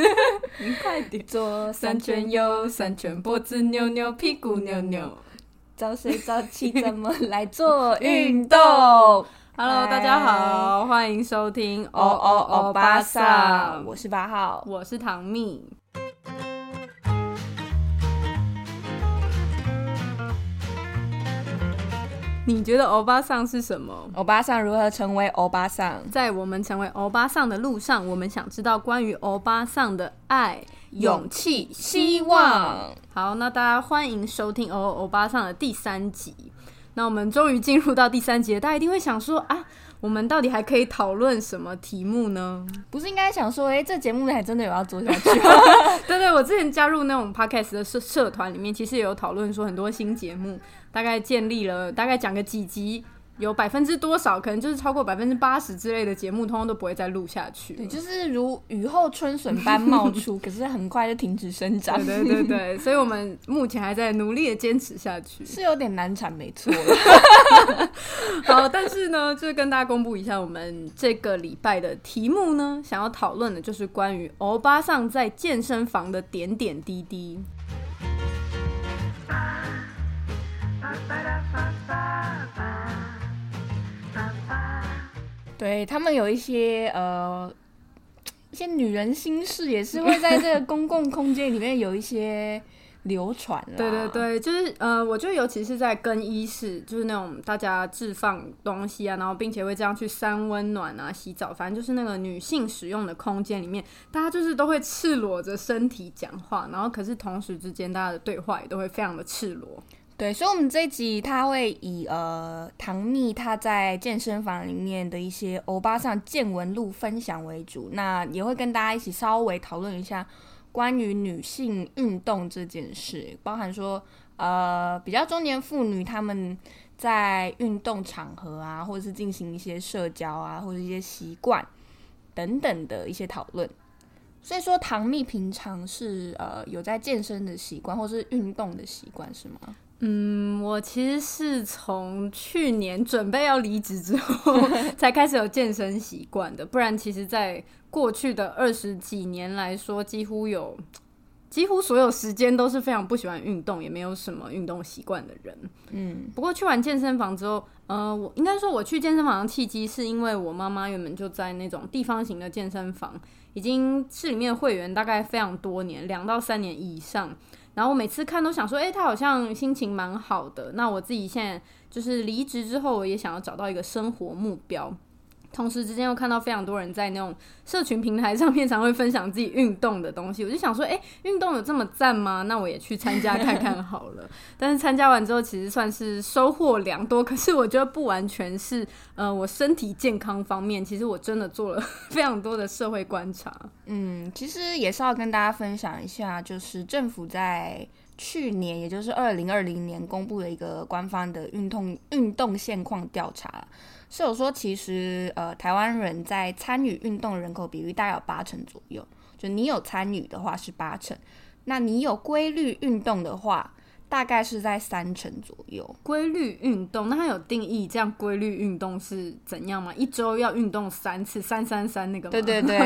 你快点。左三圈右，三圈脖子扭扭，屁股扭扭。早睡早起怎么来做运动？Hello，大家好，欢迎收听哦哦哦巴萨，我是八号。我是唐蜜。你觉得欧巴桑是什么？欧巴桑如何成为欧巴桑？在我们成为欧巴桑的路上，我们想知道关于欧巴桑的爱、勇气、希望。好，那大家欢迎收听《欧欧巴桑》的第三集。那我们终于进入到第三集了，大家一定会想说啊，我们到底还可以讨论什么题目呢？不是应该想说，哎、这节目还真的有要做下去吗？对对，我之前加入那种 podcast 的社社团里面，其实也有讨论说很多新节目，大概建立了，大概讲个几集，有百分之多少，可能就是超过百分之八十之类的节目，通通都不会再录下去了。对，就是如雨后春笋般冒出，可是很快就停止生长。对对对对，所以我们目前还在努力的坚持下去。是有点难产，没错啦。好，但是呢，就是跟大家公布一下，我们这个礼拜的题目呢，想要讨论的就是关于欧巴桑在健身房的点点滴滴。对他们有一些呃一些女人心事，也是会在这个公共空间里面有一些流传。对对对，就是呃，我觉得尤其是在更衣室，就是那种大家置放东西啊，然后并且会这样去三温暖啊、洗澡，反正就是那个女性使用的空间里面，大家就是都会赤裸着身体讲话，然后可是同时之间大家的对话也都会非常的赤裸。对，所以，我们这一集他会以呃唐蜜他在健身房里面的一些欧巴上见闻录分享为主，那也会跟大家一起稍微讨论一下关于女性运动这件事，包含说呃比较中年妇女她们在运动场合啊，或者是进行一些社交啊，或者一些习惯等等的一些讨论。所以说，唐蜜平常是呃有在健身的习惯，或是运动的习惯是吗？嗯，我其实是从去年准备要离职之后 才开始有健身习惯的，不然其实，在过去的二十几年来说，几乎有几乎所有时间都是非常不喜欢运动，也没有什么运动习惯的人。嗯，不过去完健身房之后，呃，我应该说我去健身房的契机是因为我妈妈原本就在那种地方型的健身房，已经是里面的会员大概非常多年，两到三年以上。然后我每次看都想说，诶，他好像心情蛮好的。那我自己现在就是离职之后，我也想要找到一个生活目标。同时之间又看到非常多人在那种社群平台上面常会分享自己运动的东西，我就想说，诶，运动有这么赞吗？那我也去参加看看 好了。但是参加完之后，其实算是收获良多。可是我觉得不完全是，呃，我身体健康方面，其实我真的做了 非常多的社会观察。嗯，其实也是要跟大家分享一下，就是政府在去年，也就是二零二零年公布的一个官方的运动运动现况调查，是有说，其实呃，台湾人在参与运动人口比例大概有八成左右，就你有参与的话是八成，那你有规律运动的话，大概是在三成左右。规律运动，那它有定义这样规律运动是怎样吗？一周要运动三次，三三三那个吗？对对对，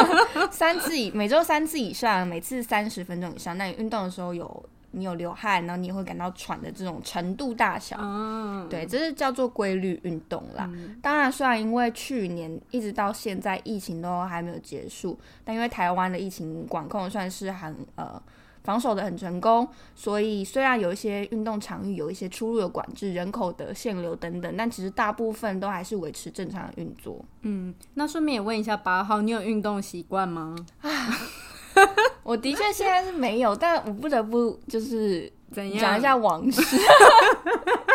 三次以每周三次以上，每次三十分钟以上。那你运动的时候有你有流汗，然后你也会感到喘的这种程度大小，嗯，对，这是叫做规律运动啦。当然，虽然因为去年一直到现在疫情都还没有结束，但因为台湾的疫情管控算是很呃防守的很成功，所以虽然有一些运动场域有一些出入的管制、人口的限流等等，但其实大部分都还是维持正常的运作。嗯，那顺便也问一下八号，你有运动习惯吗？我的确现在是没有，但我不得不就是怎样讲一下往事。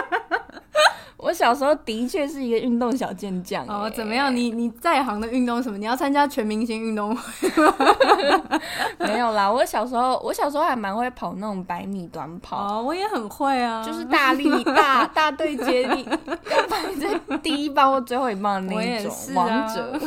我小时候的确是一个运动小健将、哦，欸怎么样？你你在行的运动什么？你要参加全明星运动会？没有啦，我小时候我小时候还蛮会跑那种百米短跑。哦，我也很会啊，就是大力 大大队接力，要排在第一棒或最后一棒的那是啊王者。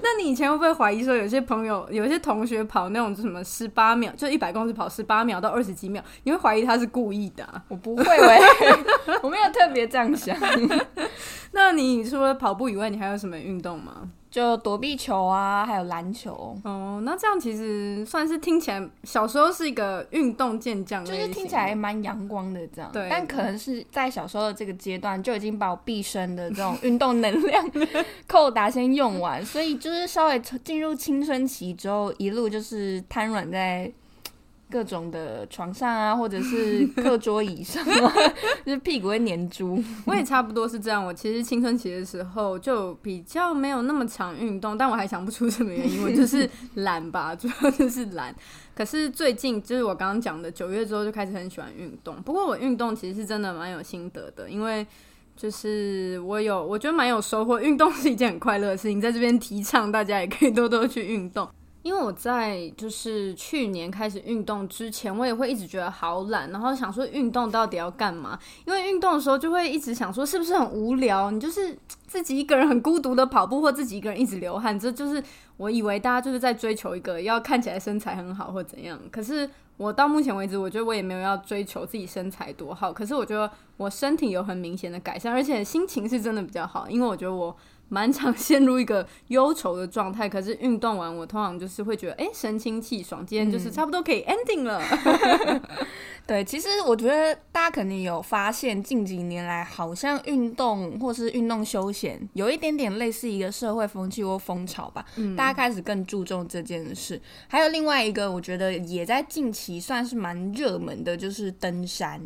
那你以前会不会怀疑说，有些朋友、有些同学跑那种什么十八秒，就一百公尺跑十八秒到二十几秒，你会怀疑他是故意的、啊？我不会喂，我没有特别这样想。那你除了跑步以外，你还有什么运动吗？就躲避球啊，还有篮球。哦，那这样其实算是听起来小时候是一个运动健将，就是听起来蛮阳光的这样。对，但可能是在小时候的这个阶段就已经把我毕生的这种运动能量 扣打先用完，所以就是稍微进入青春期之后，一路就是瘫软在。各种的床上啊，或者是 课桌椅上，就是屁股会粘住。我也差不多是这样。我其实青春期的时候就比较没有那么常运动，但我还想不出什么原因，我就是懒吧，主要就是懒。可是最近就是我刚刚讲的九月之后就开始很喜欢运动。不过我运动其实是真的蛮有心得的，因为就是我有我觉得蛮有收获。运动是一件很快乐的事情，在这边提倡大家也可以多多去运动。因为我在就是去年开始运动之前，我也会一直觉得好懒，然后想说运动到底要干嘛？因为运动的时候就会一直想说是不是很无聊？你就是自己一个人很孤独的跑步，或自己一个人一直流汗，这就是我以为大家就是在追求一个要看起来身材很好或怎样。可是我到目前为止，我觉得我也没有要追求自己身材多好。可是我觉得我身体有很明显的改善，而且心情是真的比较好，因为我觉得我。蛮常陷入一个忧愁的状态，可是运动完我通常就是会觉得，哎，神清气爽，今天就是差不多可以 ending 了。对，其实我觉得大家肯定有发现，近几年来好像运动或是运动休闲有一点点类似一个社会风气或风潮吧，大家开始更注重这件事。还有另外一个，我觉得也在近期算是蛮热门的，就是登山。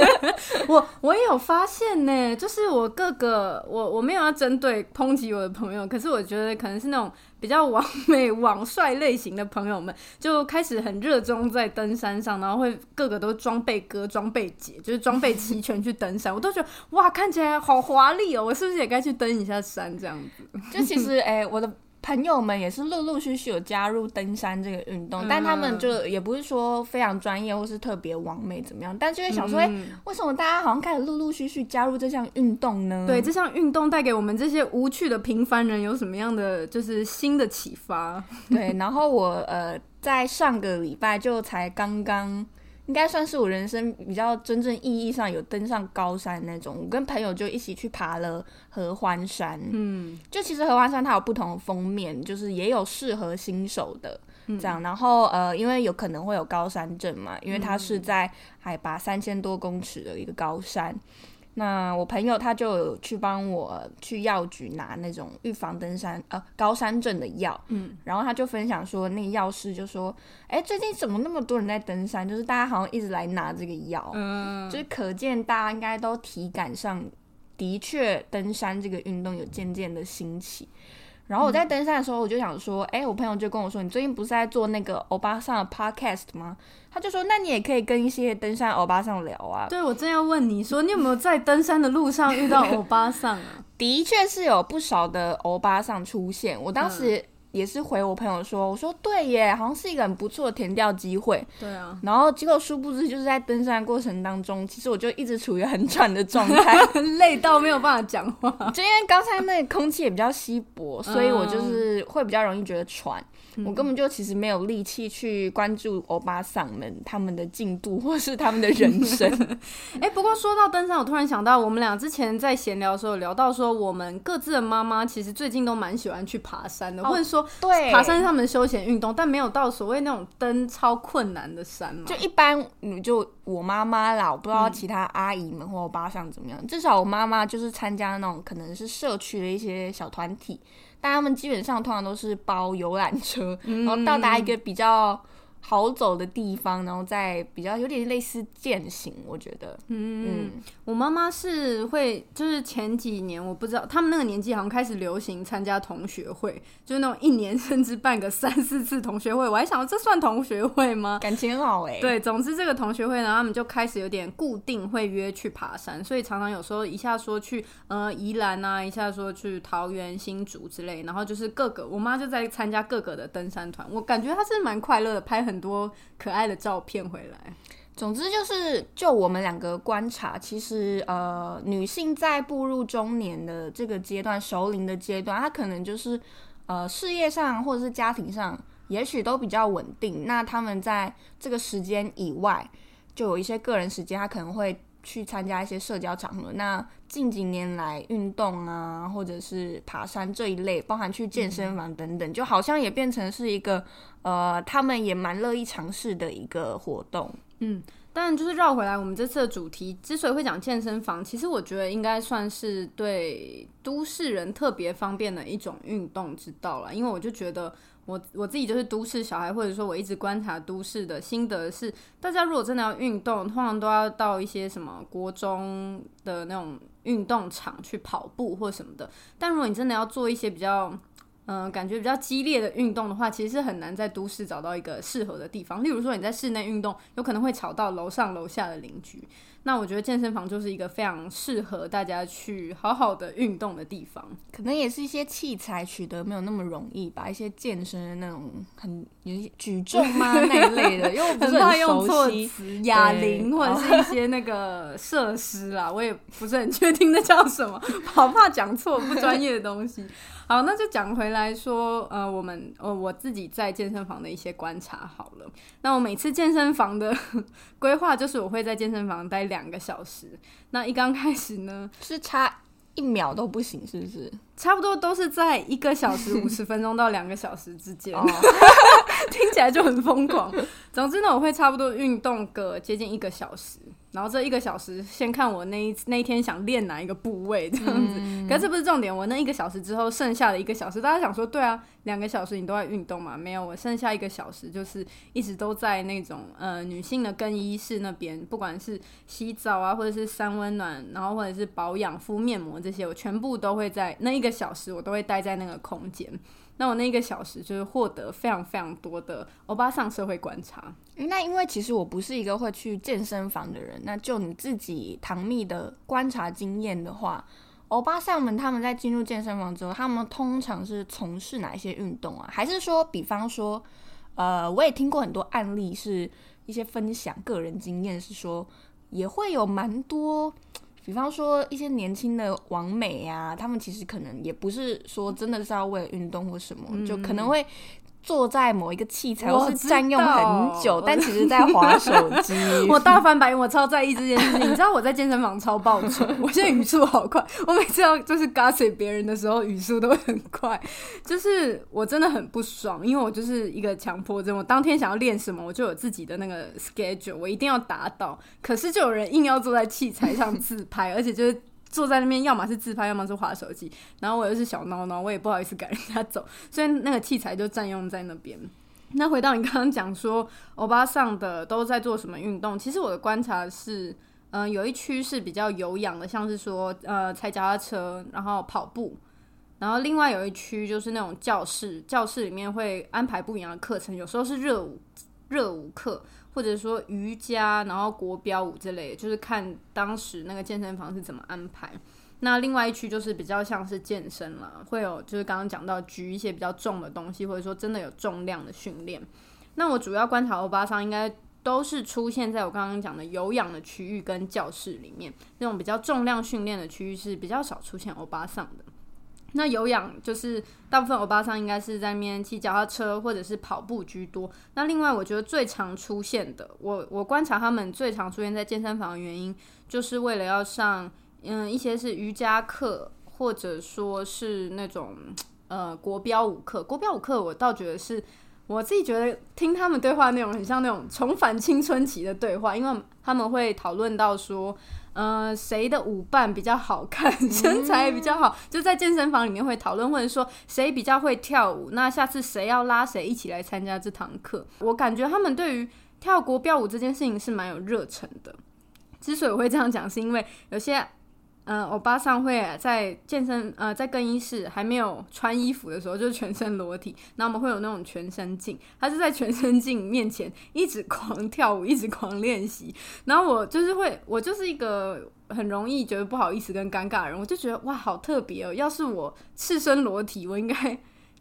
我我也有发现呢，就是我各个我我没有要针对抨击我的朋友，可是我觉得可能是那种。比较完 美、网帅类型的朋友们就开始很热衷在登山上，然后会个个都装备哥、装备姐，就是装备齐全去登山。我都觉得哇，看起来好华丽哦！我是不是也该去登一下山这样子？就其实，哎，我的。朋友们也是陆陆续续有加入登山这个运动，但他们就也不是说非常专业或是特别完美怎么样，但就会想说，哎，为什么大家好像开始陆陆续续加入这项运动呢？对，这项运动带给我们这些无趣的平凡人有什么样的就是新的启发？对，然后我呃在上个礼拜就才刚刚。应该算是我人生比较真正意义上有登上高山那种。我跟朋友就一起去爬了合欢山。嗯，就其实合欢山它有不同的封面，就是也有适合新手的这样。然后呃，因为有可能会有高山症嘛，因为它是在海拔三千多公尺的一个高山。那我朋友他就有去帮我去药局拿那种预防登山呃高山症的药，嗯，然后他就分享说，那个药师就说，哎，最近怎么那么多人在登山？就是大家好像一直来拿这个药，嗯，就是可见大家应该都体感上的确登山这个运动有渐渐的兴起。然后我在登山的时候，我就想说，哎，我朋友就跟我说，你最近不是在做那个欧巴桑的 podcast 吗？他就说，那你也可以跟一些登山欧巴桑聊啊。对，我正要问你说，你有没有在登山的路上遇到欧巴桑啊？的确是有不少的欧巴桑出现，我当时。也是回我朋友说，我说对耶，好像是一个很不错的填调机会。对啊，然后结果殊不知就是在登山过程当中，其实我就一直处于很喘的状态，累到没有办法讲话。就因为刚才那个空气也比较稀薄，所以我就是会比较容易觉得喘。我根本就其实没有力气去关注欧巴桑们他们的进度或是他们的人生。哎，不过说到登山，我突然想到，我们俩之前在闲聊的时候聊到说，我们各自的妈妈其实最近都蛮喜欢去爬山的，或者说对爬山是他们的休闲运动，但没有到所谓那种登超困难的山嘛。就一般，你就我妈妈啦，我不知道其他阿姨们或欧巴桑怎么样。至少我妈妈就是参加那种可能是社区的一些小团体。但他们基本上通常都是包游览车，然后到达一个比较。好走的地方，然后再比较有点类似践行，我觉得。嗯，我妈妈是会，就是前几年我不知道，他们那个年纪好像开始流行参加同学会，就是那种一年 甚至办个三四次同学会。我还想，这算同学会吗？感情很好哎。对，总之这个同学会呢，他们就开始有点固定会约去爬山，所以常常有时候一下说去呃宜兰啊，一下说去桃园新竹之类，然后就是各个我妈就在参加各个的登山团，我感觉她是蛮快乐的，拍很。很多可爱的照片回来。总之就是，就我们两个观察，其实呃，女性在步入中年的这个阶段，熟龄的阶段，她可能就是呃，事业上或者是家庭上，也许都比较稳定。那他们在这个时间以外，就有一些个人时间，她可能会去参加一些社交场合。那近几年来，运动啊，或者是爬山这一类，包含去健身房等等，就好像也变成是一个呃，他们也蛮乐意尝试的一个活动。嗯。但就是绕回来，我们这次的主题之所以会讲健身房，其实我觉得应该算是对都市人特别方便的一种运动之道了。因为我就觉得，我我自己就是都市小孩，或者说我一直观察都市的心得是，大家如果真的要运动，通常都要到一些什么国中的那种运动场去跑步或什么的。但如果你真的要做一些比较嗯，感觉比较激烈的运动的话，其实是很难在都市找到一个适合的地方。例如说，你在室内运动，有可能会吵到楼上楼下的邻居。那我觉得健身房就是一个非常适合大家去好好的运动的地方。可能也是一些器材取得没有那么容易吧，一些健身的那种很有些举重吗 那一类的，因为我不是很熟悉哑铃或者是一些那个设施啦，我也不是很确定那叫什么，好怕讲错不专业的东西。好，那就讲回来说，呃，我们呃我自己在健身房的一些观察好了。那我每次健身房的 规划就是我会在健身房待两个小时。那一刚开始呢，是差一秒都不行，是不是？差不多都是在一个小时 五十分钟到两个小时之间，听起来就很疯狂。总之呢，我会差不多运动个接近一个小时。然后这一个小时，先看我那一那一天想练哪一个部位这样子。可是这不是重点，我那一个小时之后剩下的一个小时，大家想说，对啊，两个小时你都在运动嘛？没有，我剩下一个小时就是一直都在那种呃女性的更衣室那边，不管是洗澡啊，或者是三温暖，然后或者是保养、敷面膜这些，我全部都会在那一个小时，我都会待在那个空间。那我那一个小时就是获得非常非常多的欧巴桑社会观察。那因为其实我不是一个会去健身房的人，那就你自己唐蜜的观察经验的话，欧巴桑们他们在进入健身房之后，他们通常是从事哪一些运动啊？还是说，比方说，呃，我也听过很多案例，是一些分享个人经验，是说也会有蛮多。比方说一些年轻的网美呀，他们其实可能也不是说真的是要为了运动或什么，就可能会。坐在某一个器材，我是占用很久，但其实在划手机。我大翻白眼，我超在意这件事情。你知道我在健身房超暴冲，我现在语速好快。我每次要就是 gossip 别人的时候，语速都会很快。就是我真的很不爽，因为我就是一个强迫症。我当天想要练什么，我就有自己的那个 schedule，我一定要达到。可是就有人硬要坐在器材上自拍，而且就是。坐在那边，要么是自拍，要么是划手机。然后我又是小孬孬，我也不好意思赶人家走，所以那个器材就占用在那边。那回到你刚刚讲说，欧巴上的都在做什么运动？其实我的观察是，嗯，有一区是比较有氧的，像是说呃踩脚踏车，然后跑步。然后另外有一区就是那种教室，教室里面会安排不一样的课程，有时候是热舞热舞课。或者说瑜伽，然后国标舞之类，就是看当时那个健身房是怎么安排。那另外一区就是比较像是健身了，会有就是刚刚讲到举一些比较重的东西，或者说真的有重量的训练。那我主要观察欧巴桑应该都是出现在我刚刚讲的有氧的区域跟教室里面，那种比较重量训练的区域是比较少出现欧巴桑的。那有氧就是大部分欧巴桑应该是在面骑脚踏车或者是跑步居多。那另外我觉得最常出现的，我我观察他们最常出现在健身房的原因，就是为了要上嗯一些是瑜伽课，或者说是那种呃国标舞课。国标舞课我倒觉得是我自己觉得听他们对话内容很像那种重返青春期的对话，因为他们会讨论到说。呃，谁的舞伴比较好看，身材比较好，就在健身房里面会讨论，或者说谁比较会跳舞，那下次谁要拉谁一起来参加这堂课。我感觉他们对于跳国标舞这件事情是蛮有热忱的。之所以我会这样讲，是因为有些。嗯，欧巴桑会在健身呃，在更衣室还没有穿衣服的时候，就是全身裸体。那我们会有那种全身镜，他是在全身镜面前一直狂跳舞，一直狂练习。然后我就是会，我就是一个很容易觉得不好意思跟尴尬的人，我就觉得哇，好特别哦！要是我赤身裸体，我应该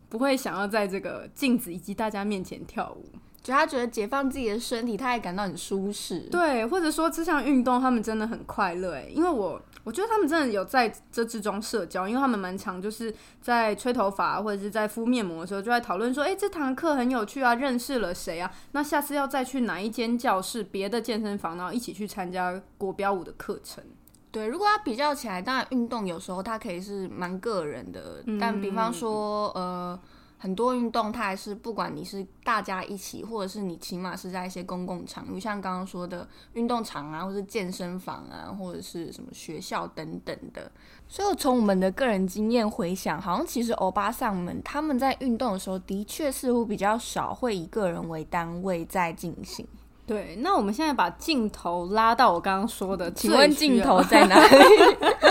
不会想要在这个镜子以及大家面前跳舞。就他觉得解放自己的身体，他也感到很舒适。对，或者说这项运动，他们真的很快乐哎，因为我我觉得他们真的有在这之中社交，因为他们蛮常就是在吹头发或者是在敷面膜的时候，就在讨论说，哎，这堂课很有趣啊，认识了谁啊？那下次要再去哪一间教室、别的健身房，然后一起去参加国标舞的课程。对，如果要比较起来，当然运动有时候它可以是蛮个人的，但比方说呃。很多运动，它还是不管你是大家一起，或者是你起码是在一些公共场域，像刚刚说的运动场啊，或是健身房啊，或者是什么学校等等的。所以从我们的个人经验回想，好像其实欧巴桑们他们在运动的时候，的确似乎比较少会以个人为单位在进行。对，那我们现在把镜头拉到我刚刚说的，请问镜头 在哪里？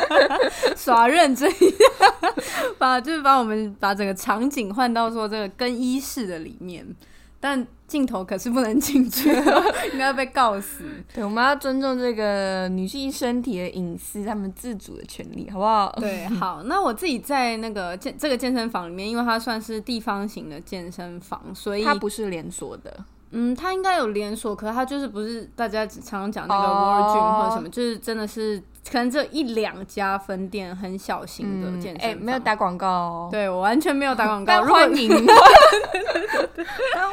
耍认真，把就是把我们把整个场景换到说这个更衣室的里面，但镜头可是不能进去，应该被告死。对，我们要尊重这个女性身体的隐私，她们自主的权利，好不好？对，好。那我自己在那个健这个健身房里面，因为它算是地方型的健身房，所以它不是连锁的。嗯，它应该有连锁，可是它就是不是大家常常讲那个 Virgin 或者什么，就是真的是可能只有一两家分店很小型的健身房，没有打广告哦。对我完全没有打广告，欢迎，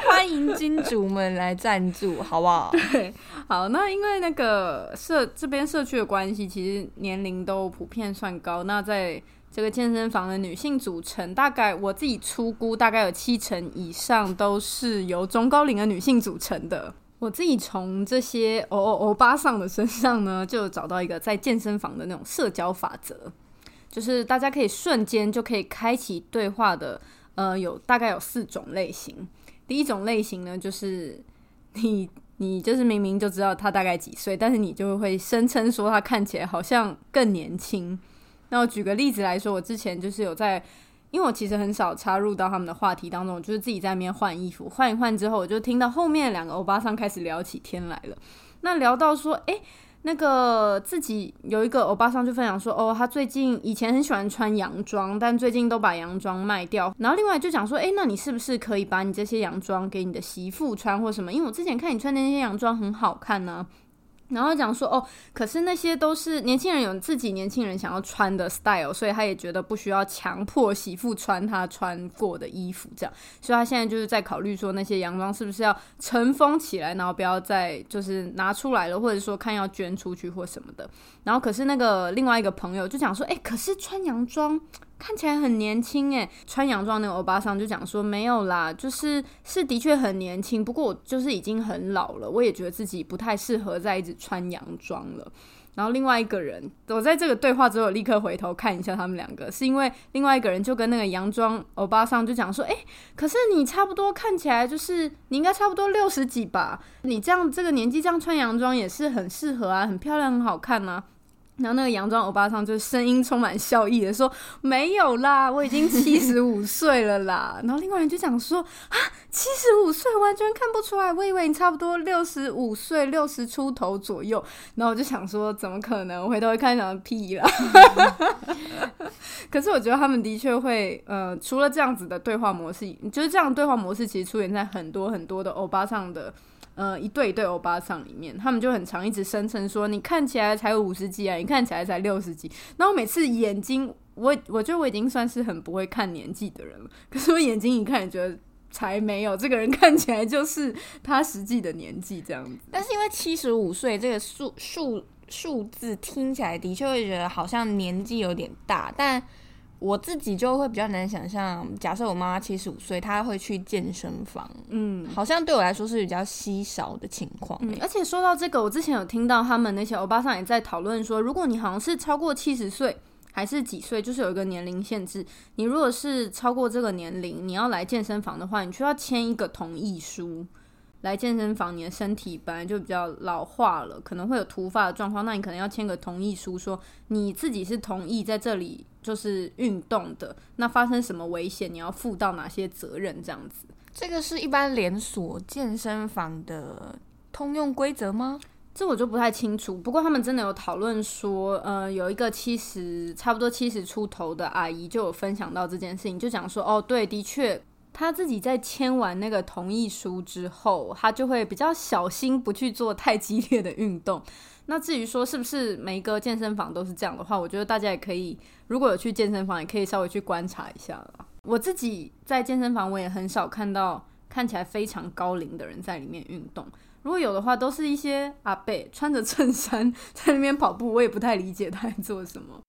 欢迎金主们来赞助，好不好？对，好，那因为那个社这边社区的关系，其实年龄都普遍算高，那在。这个健身房的女性组成，大概我自己粗估，大概有七成以上都是由中高龄的女性组成的。我自己从这些欧欧欧巴桑的身上呢，就找到一个在健身房的那种社交法则，就是大家可以瞬间就可以开启对话的。呃，有大概有四种类型。第一种类型呢，就是 你你就是明明就知道他大概几岁，但是你就会声称说他看起来好像更年轻。那我举个例子来说，我之前就是有在，因为我其实很少插入到他们的话题当中，就是自己在那边换衣服，换一换之后，我就听到后面两个欧巴桑开始聊起天来了。那聊到说，哎，那个自己有一个欧巴桑就分享说，哦，他最近以前很喜欢穿洋装，但最近都把洋装卖掉。然后另外就讲说，哎，那你是不是可以把你这些洋装给你的媳妇穿或什么？因为我之前看你穿的那些洋装很好看呢。然后讲说哦，可是那些都是年轻人有自己年轻人想要穿的 style，所以他也觉得不需要强迫媳妇穿他穿过的衣服，这样，所以他现在就是在考虑说那些洋装是不是要尘封起来，然后不要再就是拿出来了，或者说看要捐出去或什么的。然后可是那个另外一个朋友就讲说，哎，可是穿洋装。看起来很年轻诶，穿洋装那个欧巴桑就讲说没有啦，就是是的确很年轻，不过我就是已经很老了，我也觉得自己不太适合再一直穿洋装了。然后另外一个人，我在这个对话之后立刻回头看一下他们两个，是因为另外一个人就跟那个洋装欧巴桑就讲说，哎，可是你差不多看起来就是你应该差不多六十几吧，你这样这个年纪这样穿洋装也是很适合啊，很漂亮，很好看啊。然后那个洋装欧巴桑就声音充满笑意的说：“没有啦，我已经七十五 岁了啦。”然后另外人就讲说：“啊，七十五岁完全看不出来，我以为你差不多六十五岁，六十出头左右。”然后我就想说：“怎么可能？我回头一看，想屁啦！” 可是我觉得他们的确会，呃，除了这样子的对话模式，就是这样对话模式其实出现在很多很多的欧巴桑的。呃，一对一对欧巴桑里面，他们就很常一直声称说：“你看起来才五十几啊，你看起来才六十几。”然后每次眼睛，我我觉得我已经算是很不会看年纪的人了。可是我眼睛一看，觉得才没有这个人看起来就是他实际的年纪这样子。但是因为七十五岁这个数数数字听起来的确会觉得好像年纪有点大，但。我自己就会比较难想象，假设我妈妈七十五岁，她会去健身房，嗯，好像对我来说是比较稀少的情况。而且说到这个，我之前有听到他们那些欧巴桑也在讨论说，如果你好像是超过七十岁还是几岁，就是有一个年龄限制，你如果是超过这个年龄，你要来健身房的话，你需要签一个同意书。来健身房，你的身体本来就比较老化了，可能会有突发的状况，那你可能要签个同意书，说你自己是同意在这里就是运动的。那发生什么危险，你要负到哪些责任？这样子，这个是一般连锁健身房的通用规则吗？这我就不太清楚。不过他们真的有讨论说，呃，有一个七十差不多七十出头的阿姨就有分享到这件事情，就讲说，哦，对，的确。他自己在签完那个同意书之后，他就会比较小心，不去做太激烈的运动。那至于说是不是每一个健身房都是这样的话，我觉得大家也可以，如果有去健身房，也可以稍微去观察一下了。我自己在健身房，我也很少看到看起来非常高龄的人在里面运动。如果有的话，都是一些阿贝穿着衬衫 在那边跑步，我也不太理解他在做什么。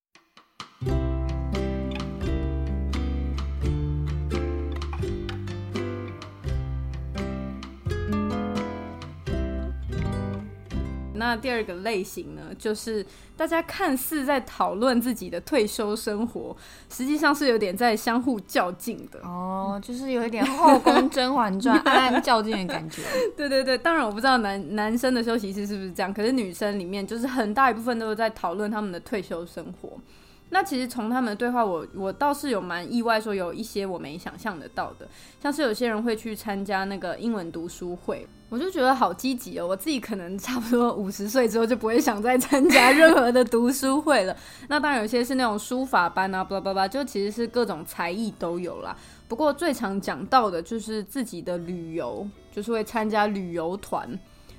那第二个类型呢，就是大家看似在讨论自己的退休生活，实际上是有点在相互较劲的哦，就是有一点《后宫甄嬛传》暗暗较劲的感觉。对对对，当然我不知道男男生的休息室是不是这样，可是女生里面就是很大一部分都是在讨论他们的退休生活。那其实从他们的对话，我我倒是有蛮意外，说有一些我没想象得到的，像是有些人会去参加那个英文读书会。我就觉得好积极哦！我自己可能差不多 五十岁之后就不会想再参加任何的读书会了。那当然有些是那种书法班啊，巴拉巴拉，就其实是各种才艺都有啦。不过最常讲到的就是自己的旅游，就是会参加旅游团。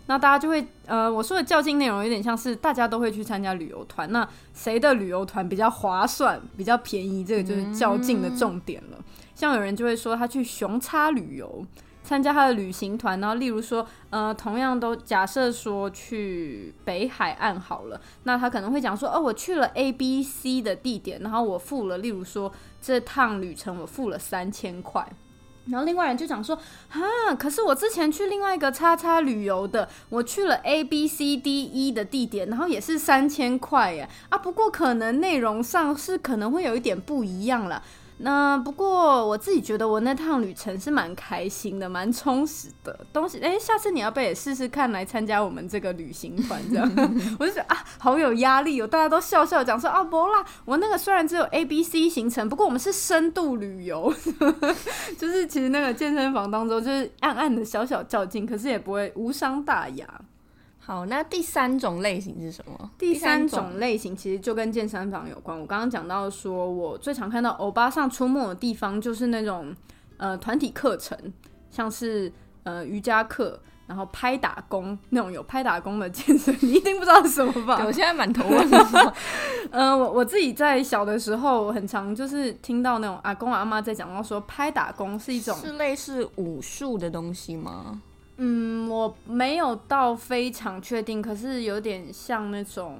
那大家就会呃，我说的较劲内容有点像是大家都会去参加旅游团，那谁的旅游团比较划算、比较便宜，这个就是较劲的重点了。像有人就会说他去熊叉旅游。参加他的旅行团，然后例如说，呃，同样都假设说去北海岸好了，那他可能会讲说，哦，我去了 A、B、C 的地点，然后我付了，例如说这趟旅程我付了三千块，然后另外人就讲说，哈，可是我之前去另外一个叉叉旅游的，我去了 A、B、C、D、E 的地点，然后也是三千块耶，啊，不过可能内容上是可能会有一点不一样了。那不过我自己觉得我那趟旅程是蛮开心的，蛮充实的东西。哎，下次你要不也试试看来参加我们这个旅行团？这样 我就觉得啊，好有压力哦！大家都笑笑讲说啊，不啦，我那个虽然只有 A、B、C 行程，不过我们是深度旅游，就是其实那个健身房当中就是暗暗的小小较劲，可是也不会无伤大雅。好，那第三种类型是什么？第三种类型其实就跟健身房有关。我刚刚讲到说，我最常看到欧巴上出没的地方就是那种呃团体课程，像是呃瑜伽课，然后拍打工那种有拍打工的健身，你一定不知道是什么吧？我现在满头问号嗯，我我自己在小的时候很常就是听到那种阿公阿妈在讲到说，拍打工是一种是类似武术的东西吗？嗯，我没有到非常确定，可是有点像那种，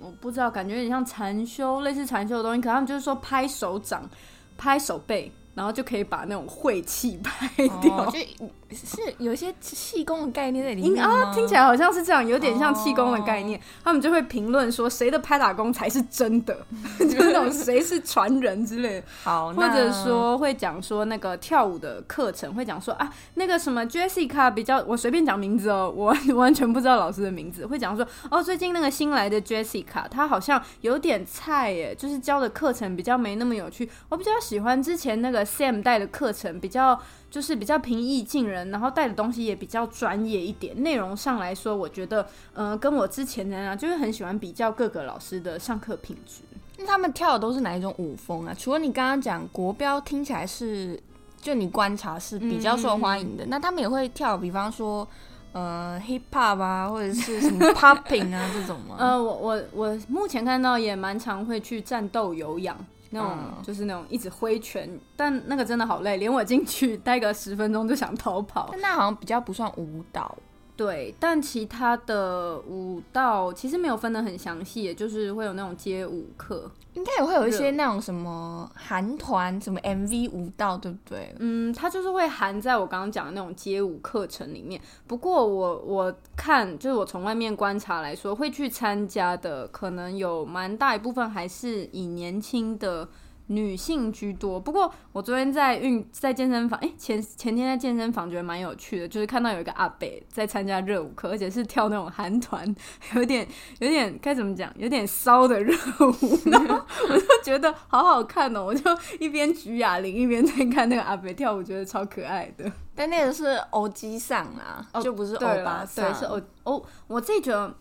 我不知道，感觉有点像禅修，类似禅修的东西。可他们就是说拍手掌、拍手背。然后就可以把那种晦气拍掉，就是有一些气功的概念在里面啊，听起来好像是这样，有点像气功的概念。他们就会评论说谁的拍打功才是真的，就是那种谁是传人之类的。好，或者说会讲说那个跳舞的课程，会讲说啊，那个什么 Jessica 比较，我随便讲名字哦，我完全不知道老师的名字。会讲说哦，最近那个新来的 Jessica，她好像有点菜耶，就是教的课程比较没那么有趣。我比较喜欢之前那个。Sam 带的课程比较就是比较平易近人，然后带的东西也比较专业一点。内容上来说，我觉得，嗯，跟我之前的啊，就是很喜欢比较各个老师的上课品质。那他们跳的都是哪一种舞风啊？除了你刚刚讲国标，听起来是就你观察是比较受欢迎的。那他们也会跳，比方说呃 hip hop 啊，或者是什么 popping 啊这种吗？呃，我我我目前看到也蛮常会去战斗有氧。那种就是那种一直挥拳，但那个真的好累，连我进去待个十分钟就想逃跑。但那好像比较不算舞蹈。对，但其他的舞蹈其实没有分的很详细，也就是会有那种街舞课，应该也会有一些那种什么韩团什么 MV 舞蹈，对不对？嗯，它就是会含在我刚刚讲的那种街舞课程里面。不过我我看，就是我从外面观察来说，会去参加的可能有蛮大一部分还是以年轻的。女性居多，不过我昨天在运在健身房，哎，前前天在健身房觉得蛮有趣的，就是看到有一个阿北在参加热舞课，而且是跳那种韩团，有点有点该怎么讲，有点骚的热舞，然后我就觉得好好看哦，我就一边举哑铃一边在看那个阿北跳舞，觉得超可爱的。但那个是欧基上啊，就不是欧巴上，对，是欧欧，我自己觉得。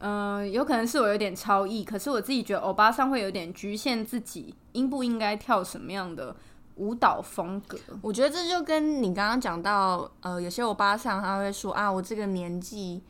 嗯，有可能是我有点超意，可是我自己觉得欧巴桑会有点局限自己应不应该跳什么样的舞蹈风格。我觉得这就跟你刚刚讲到，呃，有些欧巴桑他会说啊，我这个年纪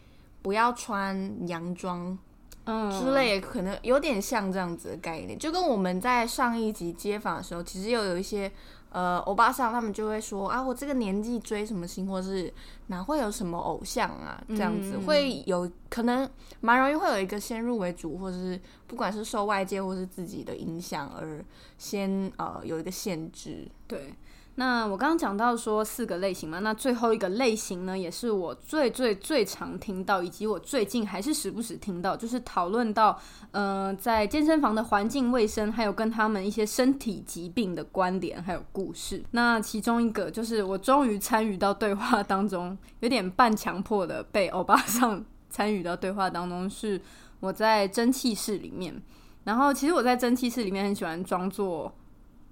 不要穿洋装。嗯之类，可能有点像这样子的概念，就跟我们在上一集街访的时候，其实又有一些呃欧巴桑，他们就会说啊，我这个年纪追什么星，或是哪会有什么偶像啊，这样子、嗯会有可能蛮容易会有一个先入为主，或者是不管是受外界或是自己的影响而先呃有一个限制。对，那我刚刚讲到说四个类型嘛，那最后一个类型呢，也是我最最最常听到，以及我最近还是时不时听到，就是讨论到，呃，在健身房的环境卫生，还有跟他们一些身体疾病的关联，还有故事。那其中一个就是我终于参与到对话当中，有点半强迫的被欧巴桑 参与到对话当中，是我在蒸汽室里面。然后其实我在蒸汽室里面很喜欢装作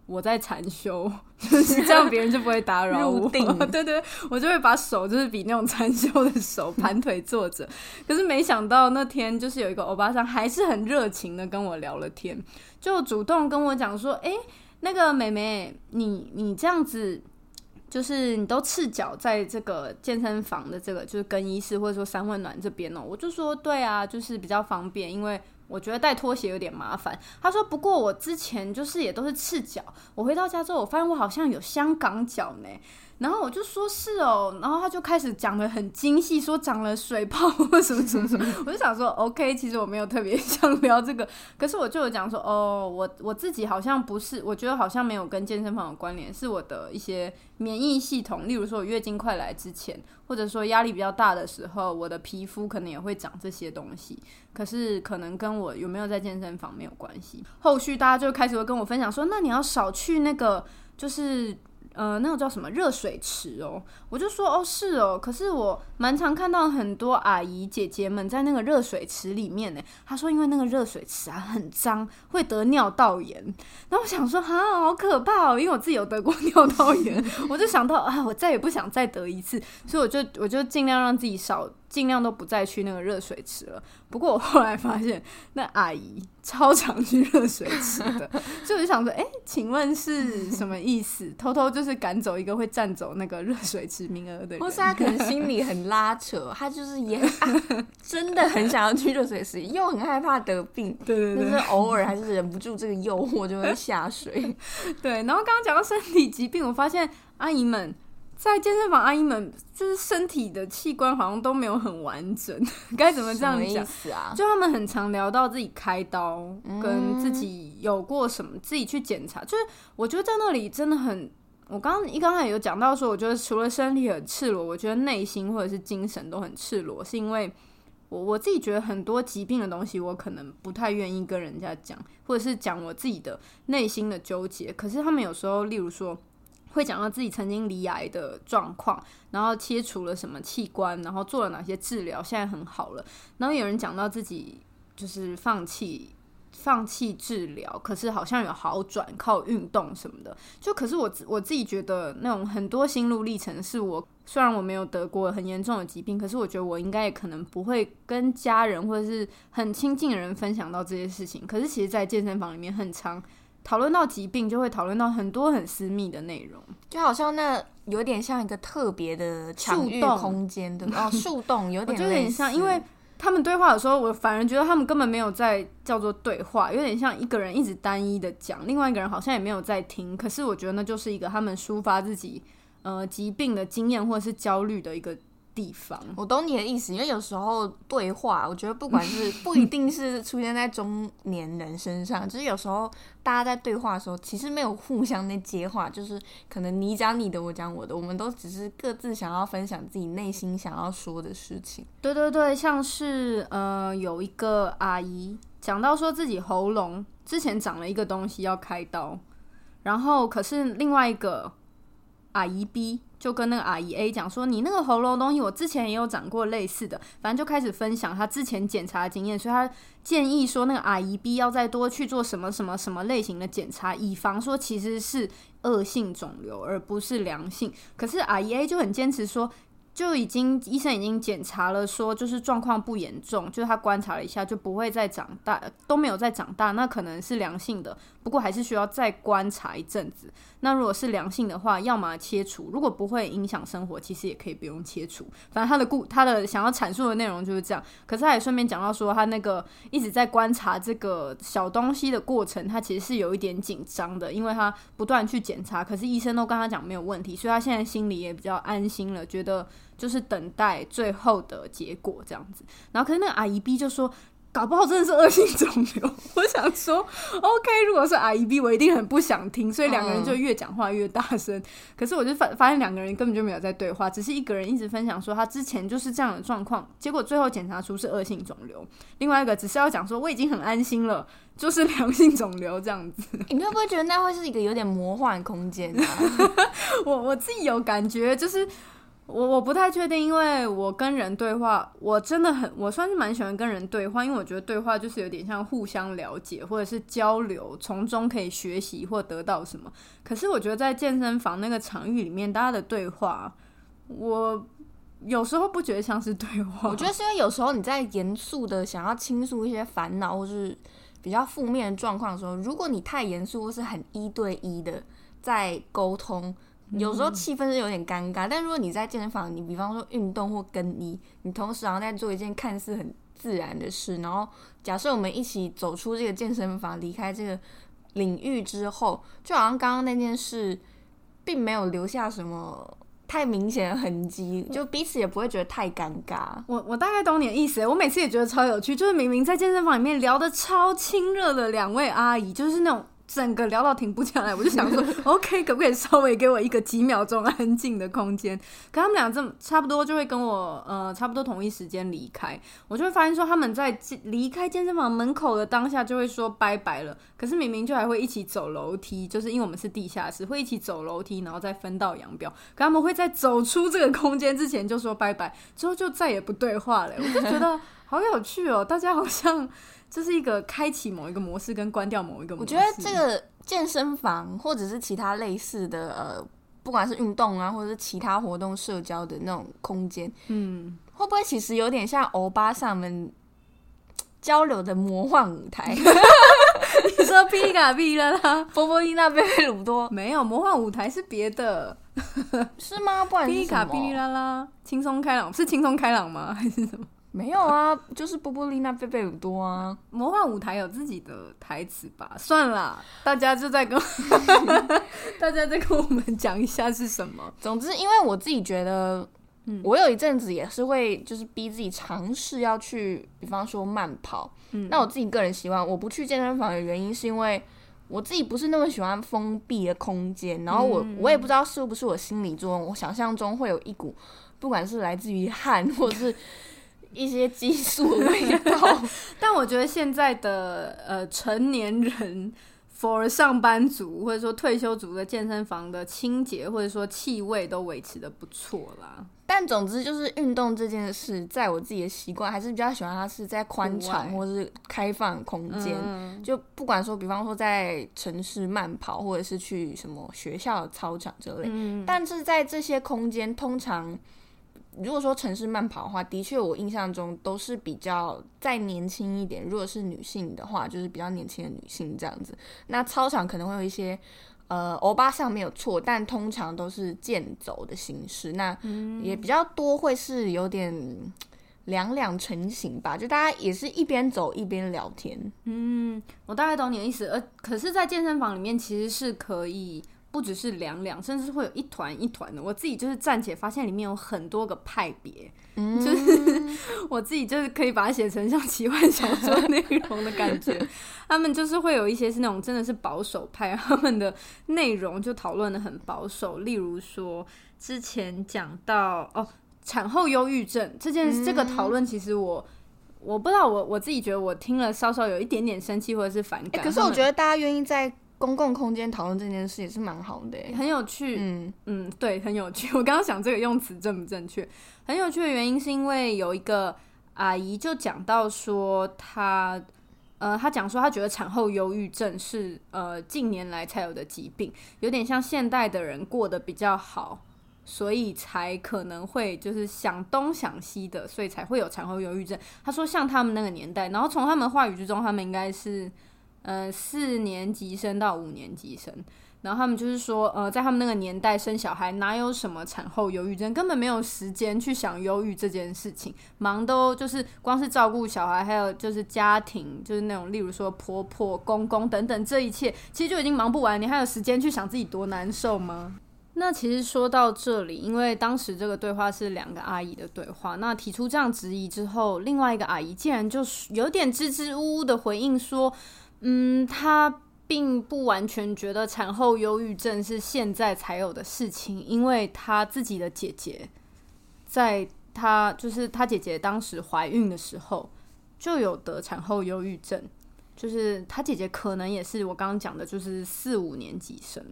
我在禅修，就是这样别人就不会打扰我。对对，我就会把手就是比那种禅修的手盘腿坐着。可是没想到那天就是有一个欧巴桑还是很热情的跟我聊了天，就主动跟我讲说：“哎、那个妹妹，你你这样子。”就是你都赤脚在这个健身房的这个就是更衣室或者说三温暖这边哦，我就说对啊，就是比较方便，因为我觉得带拖鞋有点麻烦。他说不过我之前就是也都是赤脚，我回到家之后我发现我好像有香港脚呢。然后我就说是哦，然后他就开始讲的很精细，说长了水泡或什么什么什么，我就想说 OK，其实我没有特别想聊这个，可是我就有讲说哦，我我自己好像不是，我觉得好像没有跟健身房有关联，是我的一些免疫系统，例如说我月经快来之前，或者说压力比较大的时候，我的皮肤可能也会长这些东西，可是可能跟我有没有在健身房没有关系。后续大家就开始会跟我分享说，那你要少去那个就是。呃，那个叫什么热水池哦，我就说哦是哦，可是我蛮常看到很多阿姨姐姐们在那个热水池里面呢。她说因为那个热水池啊很脏，会得尿道炎。然后我想说啊，好可怕哦，因为我自己有得过 尿道炎，我就想到啊，我再也不想再得一次，所以我就我就尽量让自己少，尽量都不再去那个热水池了。不过我后来发现，那阿姨超常去热水池的，所以我就想说，哎、请问是什么意思？偷偷就是赶走一个会占走那个热水池名额的人，或是他可能心里很拉扯，他就是也、啊、真的很想要去热水池，又很害怕得病，对对对但是偶尔还是忍不住这个诱惑就会下水。对。然后刚刚讲到身体疾病，我发现阿姨们。在健身房，阿姨们就是身体的器官好像都没有很完整，该怎么这样讲？啊？就他们很常聊到自己开刀，嗯跟自己有过什么，自己去检查。就是我觉得在那里真的很，我刚刚一刚才有讲到说，我觉得除了身体很赤裸，我觉得内心或者是精神都很赤裸，是因为我我自己觉得很多疾病的东西，我可能不太愿意跟人家讲，或者是讲我自己的内心的纠结。可是他们有时候，例如说。会讲到自己曾经罹癌的状况，然后切除了什么器官，然后做了哪些治疗，现在很好了。然后有人讲到自己就是放弃放弃治疗，可是好像有好转，靠运动什么的。就可是我我自己觉得那种很多心路历程，是我虽然我没有得过很严重的疾病，可是我觉得我应该也可能不会跟家人或者是很亲近的人分享到这些事情。可是其实，在健身房里面很常讨论到疾病，就会讨论到很多很私密的内容。就好像那有点像一个特别的场域树洞空间，对吧？哦，树洞有我点觉得有点像，因为他们对话的时候，我反而觉得他们根本没有在叫做对话，有点像一个人一直单一的讲，另外一个人好像也没有在听。可是我觉得那就是一个他们抒发自己呃疾病的经验或者是焦虑的一个地方。我懂你的意思，因为有时候对话，我觉得不管是 不一定是出现在中年人身上，就是有时候大家在对话的时候，其实没有互相的接话，就是可能你讲你的，我讲我的，我们都只是各自想要分享自己内心想要说的事情。对对对，像是呃有一个阿姨讲到说自己喉咙之前长了一个东西要开刀，然后可是另外一个阿姨 B 就跟那个阿姨 A 讲说，你那个喉咙东西我之前也有长过类似的，反正就开始分享他之前检查的经验，所以他建议说那个阿姨 B 要再多去做什么什么什么类型的检查，以防说其实是恶性肿瘤而不是良性。可是阿姨 A 就很坚持说。就已经医生已经检查了，说就是状况不严重，就是他观察了一下，就不会再长大，都没有再长大，那可能是良性的，不过还是需要再观察一阵子。那如果是良性的话，要么切除，如果不会影响生活，其实也可以不用切除。反正他的故他的想要阐述的内容就是这样。可是他也顺便讲到说，他那个一直在观察这个小东西的过程，他其实是有一点紧张的，因为他不断去检查，可是医生都跟他讲没有问题，所以他现在心里也比较安心了，觉得就是等待最后的结果这样子。然后可是那个阿姨 B 就说。搞不好真的是恶性肿瘤。我想说，OK，如果是阿姨 B，我一定很不想听，所以两个人就越讲话越大声。可是我就发发现两个人根本就没有在对话，只是一个人一直分享说他之前就是这样的状况，结果最后检查出是恶性肿瘤。另外一个只是要讲说我已经很安心了，就是良性肿瘤这样子。你会不会觉得那会是一个有点魔幻空间啊？我 我自己有感觉，就是。我我不太确定，因为我跟人对话，我真的很，我算是蛮喜欢跟人对话，因为我觉得对话就是有点像互相了解或者是交流，从中可以学习或得到什么。可是我觉得在健身房那个场域里面，大家的对话，我有时候不觉得像是对话。我觉得是因为有时候你在严肃的想要倾诉一些烦恼或是比较负面的状况的时候，如果你太严肃或是很一对一的在沟通。有时候气氛是有点尴尬，但如果你在健身房，你比方说运动或更衣，你同时好像在做一件看似很自然的事，然后假设我们一起走出这个健身房，离开这个领域之后，就好像刚刚那件事，并没有留下什么太明显的痕迹，就彼此也不会觉得太尴尬。我我大概懂你的意思，我每次也觉得超有趣，就是明明在健身房里面聊的超亲热的两位阿姨，就是那种。整个聊到停不下来，我就想说，OK，可不可以稍微给我一个几秒钟安静的空间？可他们俩这么差不多就会跟我呃差不多同一时间离开，我就会发现说他们在离开健身房门口的当下就会说拜拜了，可是明明就还会一起走楼梯，就是因为我们是地下室，会一起走楼梯，然后再分道扬镳。可他们会在走出这个空间之前就说拜拜，之后就再也不对话了。我就觉得好有趣哦，大家好像。这是一个开启某一个模式跟关掉某一个模式。我觉得这个健身房或者是其他类似的呃，不管是运动啊，或者是其他活动、社交的那种空间，嗯，会不会其实有点像欧巴上们交流的魔幻舞台？你说皮卡皮啦啦，波波伊娜贝贝鲁多没有魔幻舞台是别的，是吗？不然皮卡皮啦啦，轻松开朗是轻松开朗吗？还是什么？没有啊，就是波波丽娜贝贝鲁多啊。魔幻舞台有自己的台词吧？算了，大家就在跟 大家再跟我们讲一下是什么。总之，因为我自己觉得，嗯，我有一阵子也是会就是逼自己尝试要去，比方说慢跑。嗯，那我自己个人习惯，我不去健身房的原因是因为我自己不是那么喜欢封闭的空间，然后我我也不知道是不是我心理作用，我想象中会有一股不管是来自于汗或者是。一些激素的味道，但我觉得现在的呃成年人，for 上班族或者说退休族的健身房的清洁或者说气味都维持的不错啦。但总之就是运动这件事，在我自己的习惯还是比较喜欢它是在宽敞或者是开放空间，就不管说比方说在城市慢跑或者是去什么学校操场之类，但是在这些空间通常。如果说城市慢跑的话，的确我印象中都是比较再年轻一点。如果是女性的话，就是比较年轻的女性这样子。那操场可能会有一些呃欧巴上没有错，但通常都是健走的形式。那也比较多会是有点两两成型吧，就大家也是一边走一边聊天。嗯，我大概懂你的意思。呃，可是，在健身房里面其实是可以。不只是两两，甚至会有一团一团的。我自己就是暂且发现里面有很多个派别，嗯就是我自己就是可以把它写成像奇幻小说内容的感觉。他们就是会有一些是那种真的是保守派，他们的内容就讨论的很保守。例如说之前讲到哦，产后忧郁症这件这个讨论，其实我我不知道，我我自己觉得我听了稍稍有一点点生气或者是反感。可是我觉得大家愿意在。公共空间讨论这件事也是蛮好的，很有趣。嗯。嗯，对，很有趣。我刚刚想这个用词正不正确？很有趣的原因是因为有一个阿姨就讲到说，她呃，她讲说她觉得产后忧郁症是呃近年来才有的疾病，有点像现代的人过得比较好，所以才可能会就是想东想西的，所以才会有产后忧郁症。她说像他们那个年代，然后从他们话语之中，他们应该是。呃四年级生到五年级生。然后他们就是说，呃，在他们那个年代生小孩哪有什么产后忧郁症，根本没有时间去想忧郁这件事情，忙都就是光是照顾小孩，还有就是家庭，就是那种例如说婆婆、公公等等，这一切其实就已经忙不完，你还有时间去想自己多难受吗？那其实说到这里，因为当时这个对话是两个阿姨的对话，那提出这样质疑之后，另外一个阿姨竟然就有点支支吾吾的回应说，嗯，她。并不完全觉得产后忧郁症是现在才有的事情，因为他自己的姐姐，在他就是他姐姐当时怀孕的时候就有得产后忧郁症，就是他姐姐可能也是我刚刚讲的，就是四五年级生。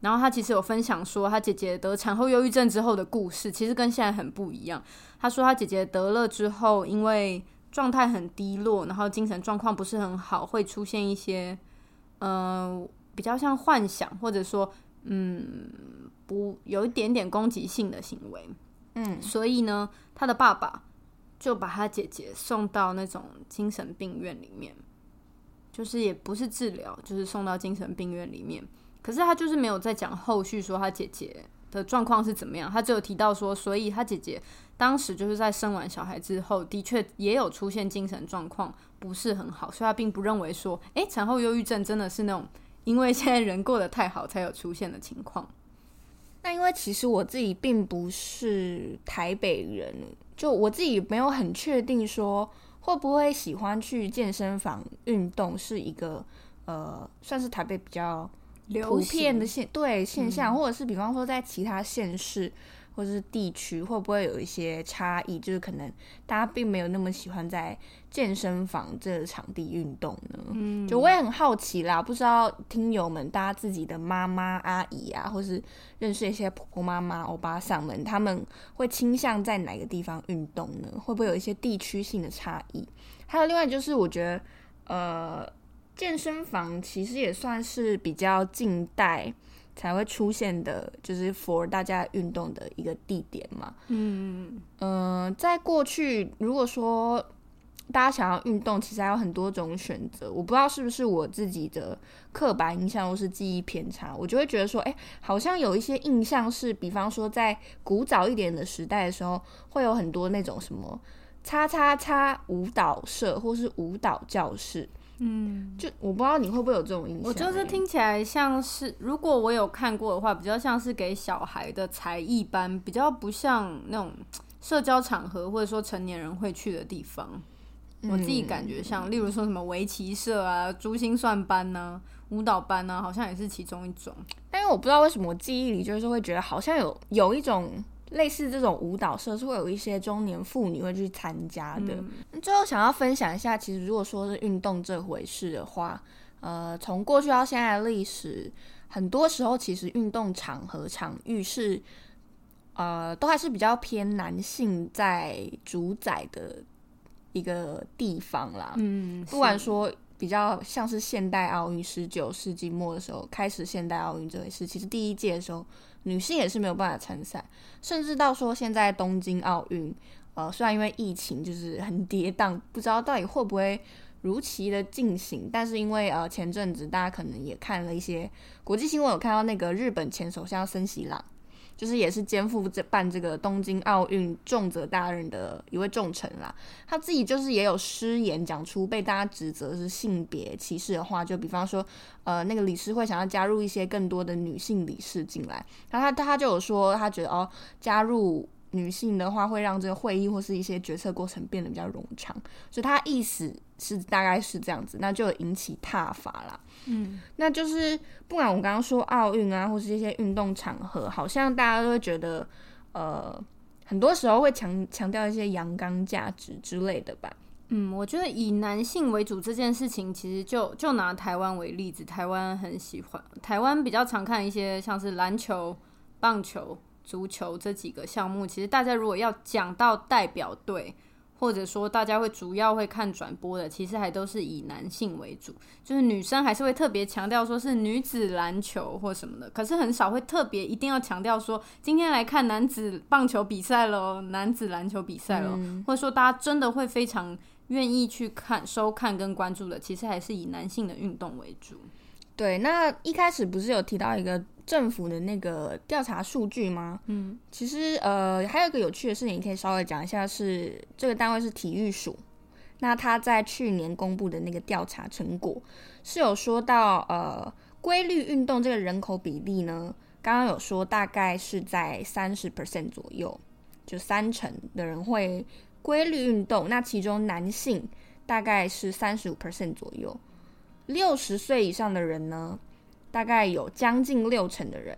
然后他其实有分享说，他姐姐得产后忧郁症之后的故事，其实跟现在很不一样。他说他姐姐得了之后，因为状态很低落，然后精神状况不是很好，会出现一些。嗯，比较像幻想，或者说，嗯，不有一点点攻击性的行为，嗯，所以呢，他的爸爸就把他姐姐送到那种精神病院里面，就是也不是治疗，就是送到精神病院里面。可是他就是没有再讲后续说他姐姐的状况是怎么样，他只有提到说，所以他姐姐当时就是在生完小孩之后，的确也有出现精神状况。不是很好，所以他并不认为说，哎，产后忧郁症真的是那种因为现在人过得太好才有出现的情况。那因为其实我自己并不是台北人，就我自己没有很确定说会不会喜欢去健身房运动是一个呃，算是台北比较普遍的现对现象，或者是比方说在其他县市。或者是地区会不会有一些差异？就是可能大家并没有那么喜欢在健身房这个场地运动呢。嗯，就我也很好奇啦，不知道听友们大家自己的妈妈、阿姨啊，或是认识一些婆婆妈妈、欧巴桑们，他们会倾向在哪个地方运动呢？会不会有一些地区性的差异？还有另外就是，我觉得呃，健身房其实也算是比较近代。才会出现的，就是 for 大家运动的一个地点嘛。嗯嗯在过去，如果说大家想要运动，其实还有很多种选择。我不知道是不是我自己的刻板印象或是记忆偏差，我就会觉得说，哎，好像有一些印象是，比方说在古早一点的时代的时候，会有很多那种什么叉叉叉舞蹈社或是舞蹈教室。嗯，就我不知道你会不会有这种印象。我就是听起来像是，如果我有看过的话，比较像是给小孩的才艺班，比较不像那种社交场合或者说成年人会去的地方。我自己感觉像，例如说什么围棋社啊、珠心算班呐、舞蹈班呐，好像也是其中一种。但是我不知道为什么我记忆里就是会觉得好像有有一种。类似这种舞蹈社是会有一些中年妇女会去参加的。最后想要分享一下，其实如果说是运动这回事的话，呃，从过去到现在的历史，很多时候其实运动场合场域是，呃，都还是比较偏男性在主宰的一个地方啦。嗯，不管说比较像是现代奥运，十九世纪末的时候开始现代奥运这回事，其实第一届的时候。女性也是没有办法参赛，甚至到说现在东京奥运，呃，虽然因为疫情就是很跌宕，不知道到底会不会如期的进行，但是因为呃前阵子大家可能也看了一些国际新闻，有看到那个日本前首相森喜朗。就是也是肩负这办这个东京奥运重责大任的一位重臣啦，他自己就是也有失言讲出被大家指责是性别歧视的话，就比方说，呃，那个理事会想要加入一些更多的女性理事进来，然后他他就有说他觉得哦，加入。女性的话会让这个会议或是一些决策过程变得比较冗长，所以他意思是大概是这样子，那就引起踏伐啦。嗯，那就是不管我刚刚说奥运啊，或是一些运动场合，好像大家都会觉得，呃，很多时候会强强调一些阳刚价值之类的吧。嗯，我觉得以男性为主这件事情，其实就就拿台湾为例子，台湾很喜欢，台湾比较常看一些像是篮球、棒球。足球这几个项目，其实大家如果要讲到代表队，或者说大家会主要会看转播的，其实还都是以男性为主，就是女生还是会特别强调说是女子篮球或什么的，可是很少会特别一定要强调说今天来看男子棒球比赛喽，男子篮球比赛喽，或者说大家真的会非常愿意去看、收看跟关注的，其实还是以男性的运动为主。对，那一开始不是有提到一个政府的那个调查数据吗？嗯，其实呃，还有一个有趣的事情，你可以稍微讲一下是，这个单位是体育署。那他在去年公布的那个调查成果是有说到，呃，规律运动这个人口比例呢，刚刚有说大概是在三十 percent 左右，就三成的人会规律运动。那其中男性大概是三十五 percent 左右。六十岁以上的人呢，大概有将近六成的人。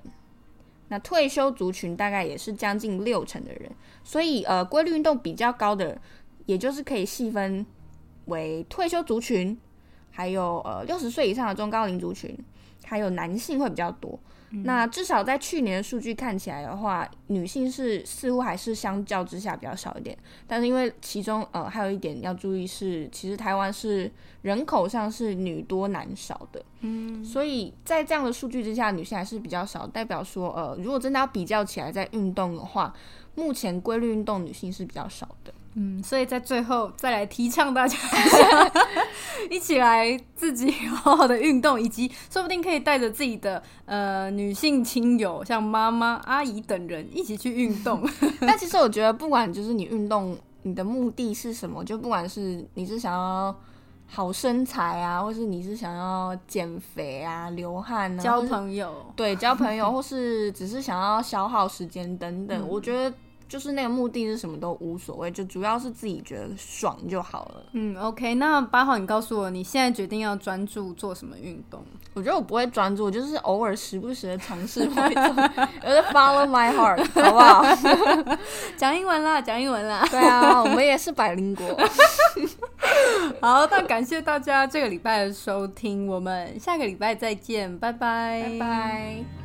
那退休族群大概也是将近六成的人。所以，呃，规律运动比较高的，也就是可以细分为退休族群，还有呃六十岁以上的中高龄族群，还有男性会比较多。那至少在去年的数据看起来的话，女性是似乎还是相较之下比较少一点。但是因为其中呃还有一点要注意是，其实台湾是人口上是女多男少的，嗯，所以在这样的数据之下，女性还是比较少。代表说呃，如果真的要比较起来在运动的话，目前规律运动女性是比较少的。嗯，所以在最后再来提倡大家 一起来自己好好的运动，以及说不定可以带着自己的呃女性亲友，像妈妈、阿姨等人一起去运动。但其实我觉得，不管就是你运动，你的目的是什么，就不管是你是想要好身材啊，或是你是想要减肥啊、流汗啊、交朋友，对交朋友，或是只是想要消耗时间等等，我觉得就是那个目的是什么都无所谓，就主要是自己觉得爽就好了。嗯，OK，那八号，你告诉我，你现在决定要专注做什么运动？我觉得我不会专注，我就是偶尔时不时的尝试某一种，有的 follow my heart，好不好？讲英文啦，讲英文啦。对啊，我们也是百灵国。好，那感谢大家这个礼拜的收听，我们下个礼拜再见，拜拜，拜拜。